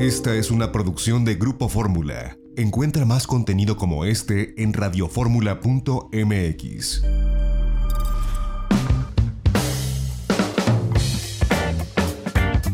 Esta es una producción de Grupo Fórmula. Encuentra más contenido como este en radioformula.mx.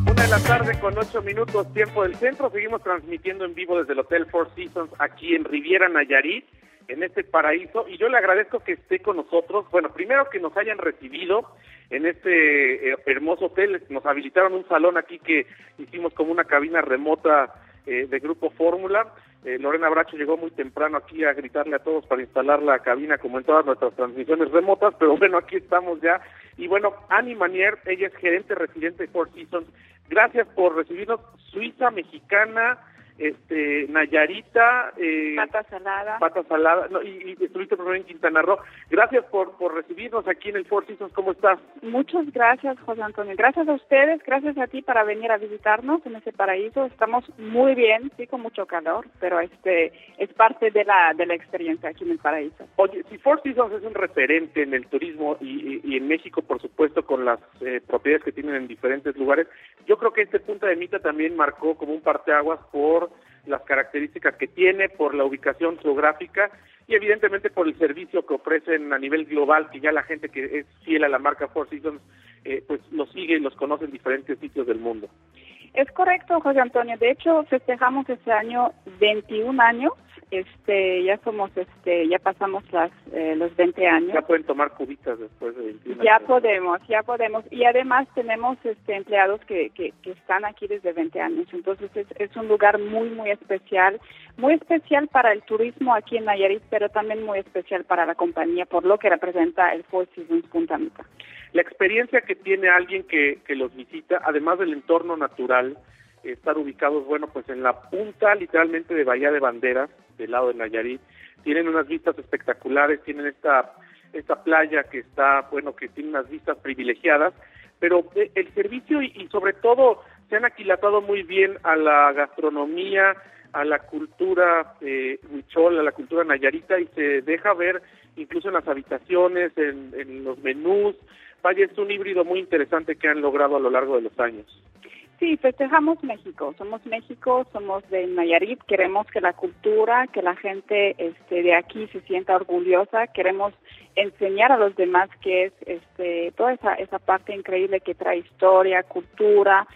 Una de la tarde con ocho minutos tiempo del centro. Seguimos transmitiendo en vivo desde el Hotel Four Seasons aquí en Riviera Nayarit, en este paraíso. Y yo le agradezco que esté con nosotros. Bueno, primero que nos hayan recibido en este eh, hermoso hotel. Nos habilitaron un salón aquí que hicimos como una cabina remota eh, de Grupo Fórmula. Eh, Lorena Bracho llegó muy temprano aquí a gritarle a todos para instalar la cabina como en todas nuestras transmisiones remotas, pero bueno, aquí estamos ya. Y bueno, Annie Manier, ella es gerente residente de Four Seasons. Gracias por recibirnos, Suiza mexicana, este Nayarita, eh, Pata Salada, Pata Salada, no, y, y, estuviste primero en Quintana Roo. Gracias por, por recibirnos aquí en el Four Seasons, ¿cómo estás? Muchas gracias, José Antonio. Gracias a ustedes, gracias a ti para venir a visitarnos en ese paraíso. Estamos muy bien, sí, con mucho calor, pero este es parte de la de la experiencia aquí en el paraíso. Oye, si Four Seasons es un referente en el turismo y, y, en México, por supuesto, con las eh, propiedades que tienen en diferentes lugares, yo creo que este Punta de Mita también marcó como un parteaguas por las características que tiene, por la ubicación geográfica y evidentemente por el servicio que ofrecen a nivel global, que ya la gente que es fiel a la marca Four Seasons, eh, pues los sigue y los conoce en diferentes sitios del mundo. Es correcto, José Antonio. De hecho, festejamos este año 21 años este ya somos este ya pasamos las eh, los 20 años. Ya pueden tomar cubitas después de 21 ya podemos ya podemos. Y además tenemos este empleados que, que, que están aquí desde 20 años. Entonces es, es, un lugar muy muy especial muy especial para el turismo aquí en Nayarit pero también muy especial para la compañía por lo que representa el Four Seasons Punta Mita. La experiencia que tiene alguien que, que los visita además del entorno natural estar ubicados, bueno, pues en la punta literalmente de Bahía de Banderas, del lado de Nayarit. Tienen unas vistas espectaculares, tienen esta, esta playa que está, bueno, que tiene unas vistas privilegiadas, pero eh, el servicio y, sobre todo se han aquilatado muy bien a la gastronomía, a la cultura eh, huichol, a la cultura nayarita y se deja ver incluso en las habitaciones, en, en los menús. Vaya, es un híbrido muy interesante que han logrado a lo largo de los años. Sí, festejamos México. Somos México, somos de Nayarit. Queremos que la cultura, que la gente este, de aquí se sienta orgullosa. Queremos enseñar a los demás que es este, toda esa, esa parte increíble que trae historia, cultura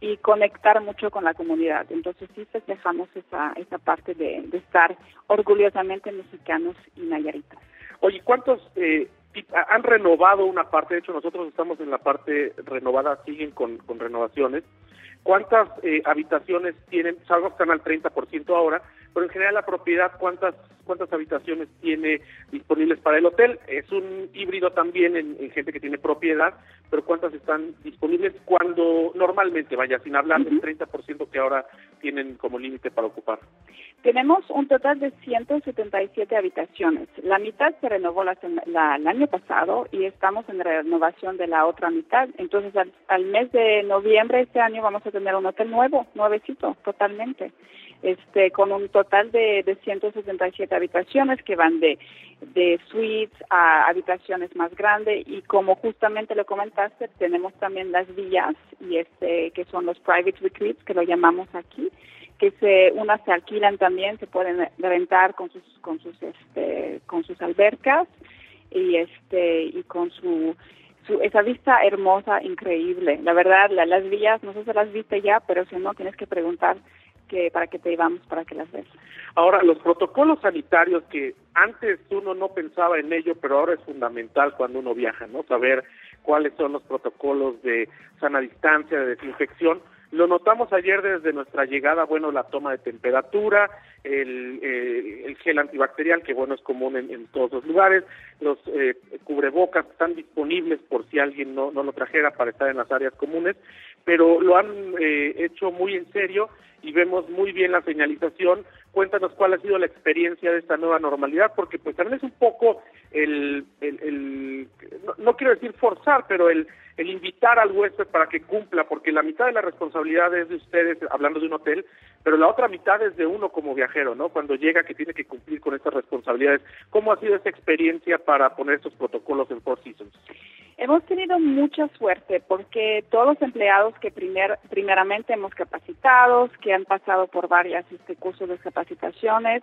y conectar mucho con la comunidad. Entonces sí festejamos esa, esa parte de, de estar orgullosamente mexicanos y nayaritas. Oye, ¿cuántos eh, han renovado una parte? De hecho, nosotros estamos en la parte renovada, siguen con, renovaciones cuántas eh, habitaciones tienen, salvo que están al 30% ahora, pero en general la propiedad, cuántas cuántas habitaciones tiene disponibles para el hotel. Es un híbrido también en, gente que tiene propiedad, pero cuántas están disponibles cuando normalmente, vaya, sin hablar del 30% que ahora tienen como límite para ocupar. Tenemos un total de 177 habitaciones. La mitad se renovó la, el año pasado y estamos en renovación de la otra mitad. Entonces, al, al mes de noviembre este año vamos a tener un hotel nuevo, nuevecito, totalmente este, con un total de, de 167 habitaciones que van de, de suites a habitaciones más grandes y como justamente lo comentaste, tenemos también las villas y este, que son los private retreats, que lo llamamos aquí, que se, unas se alquilan también, se pueden rentar con sus, con sus, este, con sus albercas y este, y con su esa vista hermosa, increíble. La verdad, las villas, no sé si las viste ya, pero si no, tienes que preguntar que para que te llevamos para que las veas. Ahora, los protocolos sanitarios que antes uno no pensaba en ello, pero ahora es fundamental cuando uno viaja, ¿no? Saber cuáles son los protocolos de sana distancia, de desinfección. Lo notamos ayer desde nuestra llegada, bueno, la toma de temperatura, el, eh, el gel antibacterial, que bueno, es común en, todos los lugares, los eh, cubrebocas están disponibles por si alguien no, no lo trajera para estar en las áreas comunes, pero lo han eh, hecho muy en serio y vemos muy bien la señalización. Cuéntanos cuál ha sido la experiencia de esta nueva normalidad, porque pues también es un poco el, el, no, quiero decir forzar, pero el, el invitar al huésped para que cumpla, porque la mitad de la responsabilidad es de ustedes, hablando de un hotel, pero la otra mitad es de uno como viajero, ¿no? Cuando llega que tiene que cumplir con estas responsabilidades. ¿Cómo ha sido esa experiencia para poner estos protocolos en Four Seasons? Hemos tenido mucha suerte porque todos los empleados que primer, primeramente hemos capacitado, que han pasado por varias este, cursos de capacitaciones,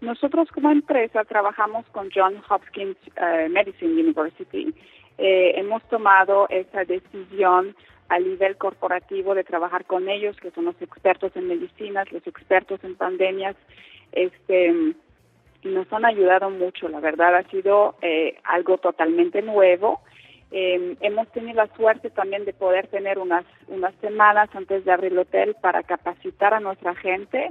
nosotros como empresa trabajamos con John Hopkins uh, Medicine University. Eh, hemos tomado esa decisión a nivel corporativo de trabajar con ellos, que son los expertos en medicinas, los expertos en pandemias, este, nos han ayudado mucho. La verdad ha sido eh, algo totalmente nuevo eh, hemos tenido la suerte también de poder tener unas, unas semanas antes de abrir el hotel para capacitar a nuestra gente,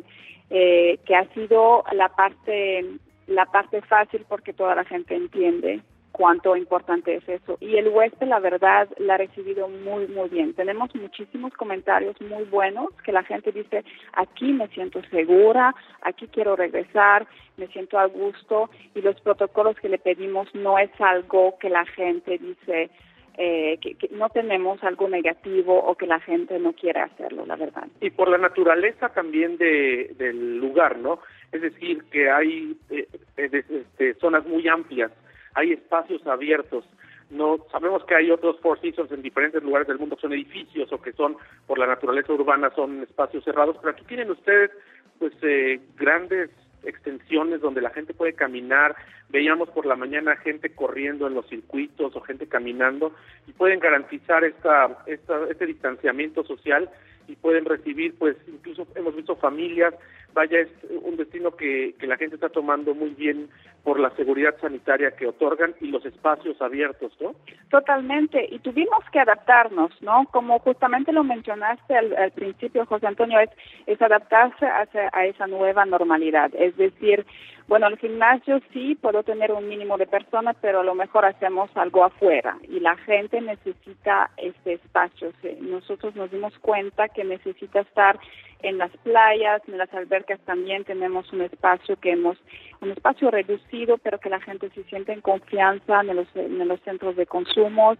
eh, que ha sido la parte, la parte fácil porque toda la gente entiende cuánto importante es eso. Y el huésped, la verdad, la ha recibido muy, muy bien. Tenemos muchísimos comentarios muy buenos que la gente dice, aquí me siento segura, aquí quiero regresar, me siento a gusto y los protocolos que le pedimos no es algo que la gente dice, eh, que, no tenemos algo negativo o que la gente no quiere hacerlo, la verdad. Y por la naturaleza también de, del lugar, ¿no? Es decir, que hay eh, eh este, zonas muy amplias hay espacios abiertos. No sabemos que hay otros Four Seasons en diferentes lugares del mundo que son edificios o que son por la naturaleza urbana son espacios cerrados, pero aquí tienen ustedes pues eh, grandes extensiones donde la gente puede caminar. Veíamos por la mañana gente corriendo en los circuitos o gente caminando y pueden garantizar esta, esta este distanciamiento social y pueden recibir, pues incluso hemos visto familias vaya, es un destino que, que la gente está tomando muy bien por la seguridad sanitaria que otorgan y los espacios abiertos, ¿no? Totalmente, y tuvimos que adaptarnos, ¿no? Como justamente lo mencionaste al, principio, José Antonio, es, es adaptarse a, a esa nueva normalidad, es decir, bueno, el gimnasio sí puedo tener un mínimo de personas, pero a lo mejor hacemos algo afuera y la gente necesita este espacio. Nosotros nos dimos cuenta que necesita estar en las playas, en las albercas también tenemos un espacio que hemos, un espacio reducido, pero que la gente se siente en confianza en los, en los centros de consumo.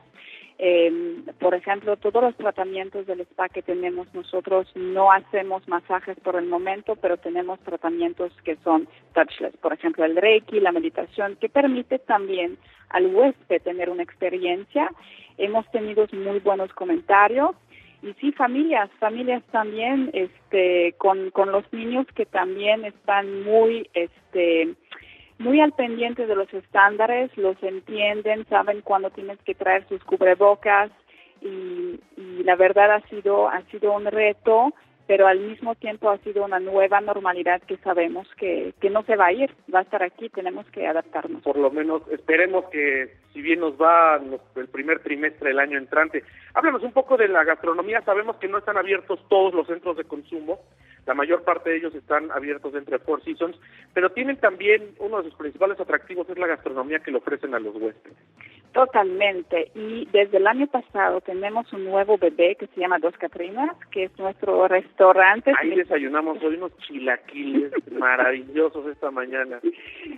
Eh, por ejemplo, todos los tratamientos del spa que tenemos nosotros no hacemos masajes por el momento, pero tenemos tratamientos que son touchless. Por ejemplo, el Reiki, la meditación, que permite también al huésped tener una experiencia. Hemos tenido muy buenos comentarios y sí familias familias también este con, con los niños que también están muy este muy al pendiente de los estándares los entienden saben cuándo tienes que traer sus cubrebocas y, y la verdad ha sido ha sido un reto pero al mismo tiempo ha sido una nueva normalidad que sabemos que, que no se va a ir, va a estar aquí, tenemos que adaptarnos. Por lo menos esperemos que si bien nos va el primer trimestre del año entrante, háblanos un poco de la gastronomía, sabemos que no están abiertos todos los centros de consumo, la mayor parte de ellos están abiertos dentro de Four Seasons, pero tienen también uno de sus principales atractivos es la gastronomía que le ofrecen a los huéspedes. Totalmente. Y desde el año pasado tenemos un nuevo bebé que se llama Dos Catrinas, que es nuestro restaurante. Ahí desayunamos hoy unos chilaquiles maravillosos esta mañana.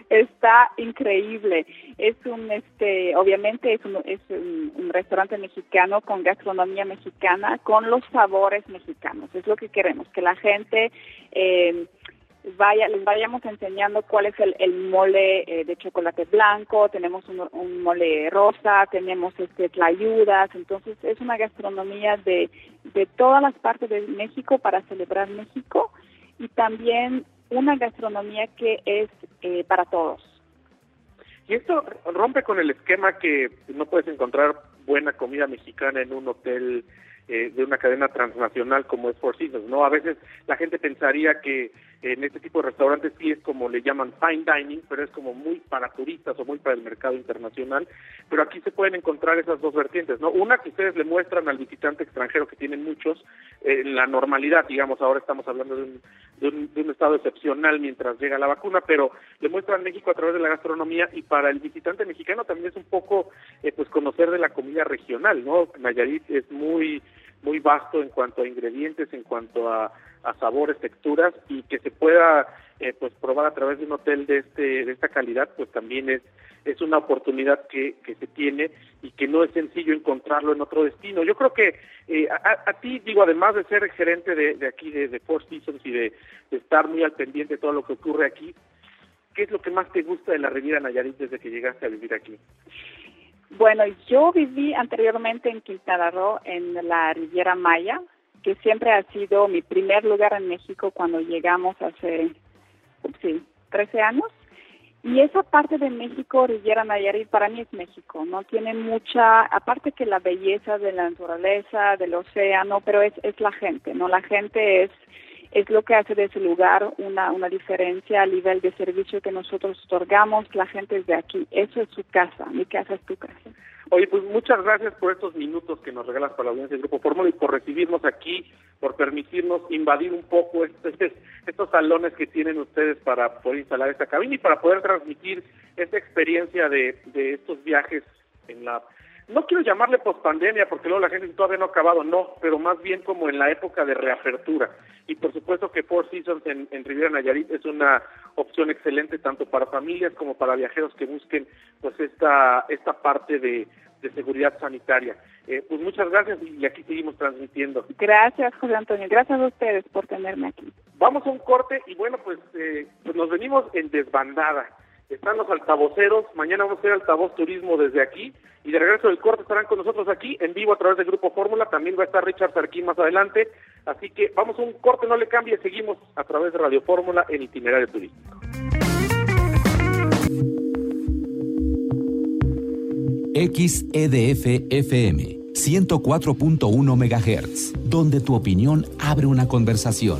Está increíble. Es un, este, obviamente es un, es un restaurante mexicano con gastronomía mexicana, con los sabores mexicanos. Es lo que queremos, que la gente eh, vaya, les vayamos enseñando cuál es el, mole eh, de chocolate blanco, tenemos un, mole rosa, tenemos este tlayudas, entonces es una gastronomía de, de todas las partes de México para celebrar México y también una gastronomía que es eh, para todos. Y esto rompe con el esquema que no puedes encontrar buena comida mexicana en un hotel eh, de una cadena transnacional como es Four Seasons, ¿no? A veces la gente pensaría que en este tipo de restaurantes sí es como le llaman fine dining, pero es como muy para turistas o muy para el mercado internacional, pero aquí se pueden encontrar esas dos vertientes, ¿no? Una que ustedes le muestran al visitante extranjero, que tienen muchos, eh, la normalidad, digamos, ahora estamos hablando de un, de un, de un estado excepcional mientras llega la vacuna, pero le muestran México a través de la gastronomía y para el visitante mexicano también es un poco, eh, pues, conocer de la comida regional, ¿no? Nayarit es muy muy vasto en cuanto a ingredientes, en cuanto a, sabores, texturas y que se pueda eh, pues probar a través de un hotel de este de esta calidad, pues también es es una oportunidad que, que se tiene y que no es sencillo encontrarlo en otro destino. Yo creo que eh, a, ti, digo, además de ser gerente de, de aquí de, de, Four Seasons y de, de, estar muy al pendiente de todo lo que ocurre aquí, ¿qué es lo que más te gusta de la Riviera Nayarit desde que llegaste a vivir aquí? Bueno, yo viví anteriormente en Quintana Roo, en la Riviera Maya, que siempre ha sido mi primer lugar en México cuando llegamos hace, sí, 13 años. Y esa parte de México, Riviera Nayarit, para mí es México, ¿no? Tiene mucha, aparte que la belleza de la naturaleza, del océano, pero es, es la gente, ¿no? La gente es es lo que hace de ese lugar una, una diferencia a nivel de servicio que nosotros otorgamos. La gente es de aquí. Eso es su casa. Mi casa es tu casa. Oye, pues muchas gracias por estos minutos que nos regalas para la audiencia del Grupo Fórmula y por recibirnos aquí, por permitirnos invadir un poco este, estos salones que tienen ustedes para poder instalar esta cabina y para poder transmitir esta experiencia de, de estos viajes en la no quiero llamarle pospandemia porque luego la gente todavía no ha acabado, no, pero más bien como en la época de reapertura. Y por supuesto que Four Seasons en, en Riviera Nayarit es una opción excelente tanto para familias como para viajeros que busquen pues esta, esta parte de, seguridad sanitaria. Eh, pues muchas gracias y aquí seguimos transmitiendo. Gracias, José Antonio. Gracias a ustedes por tenerme aquí. Vamos a un corte y bueno, pues, eh, pues nos venimos en desbandada están los altavoceros, mañana vamos a hacer altavoz turismo desde aquí. Y de regreso del corte estarán con nosotros aquí en vivo a través del Grupo Fórmula, también va a estar Richard Sarquín más adelante, así que vamos a un corte, no le cambie, seguimos a través de Radio Fórmula en itinerario turístico. XEDF FM 104.1 MHz, donde tu opinión abre una conversación,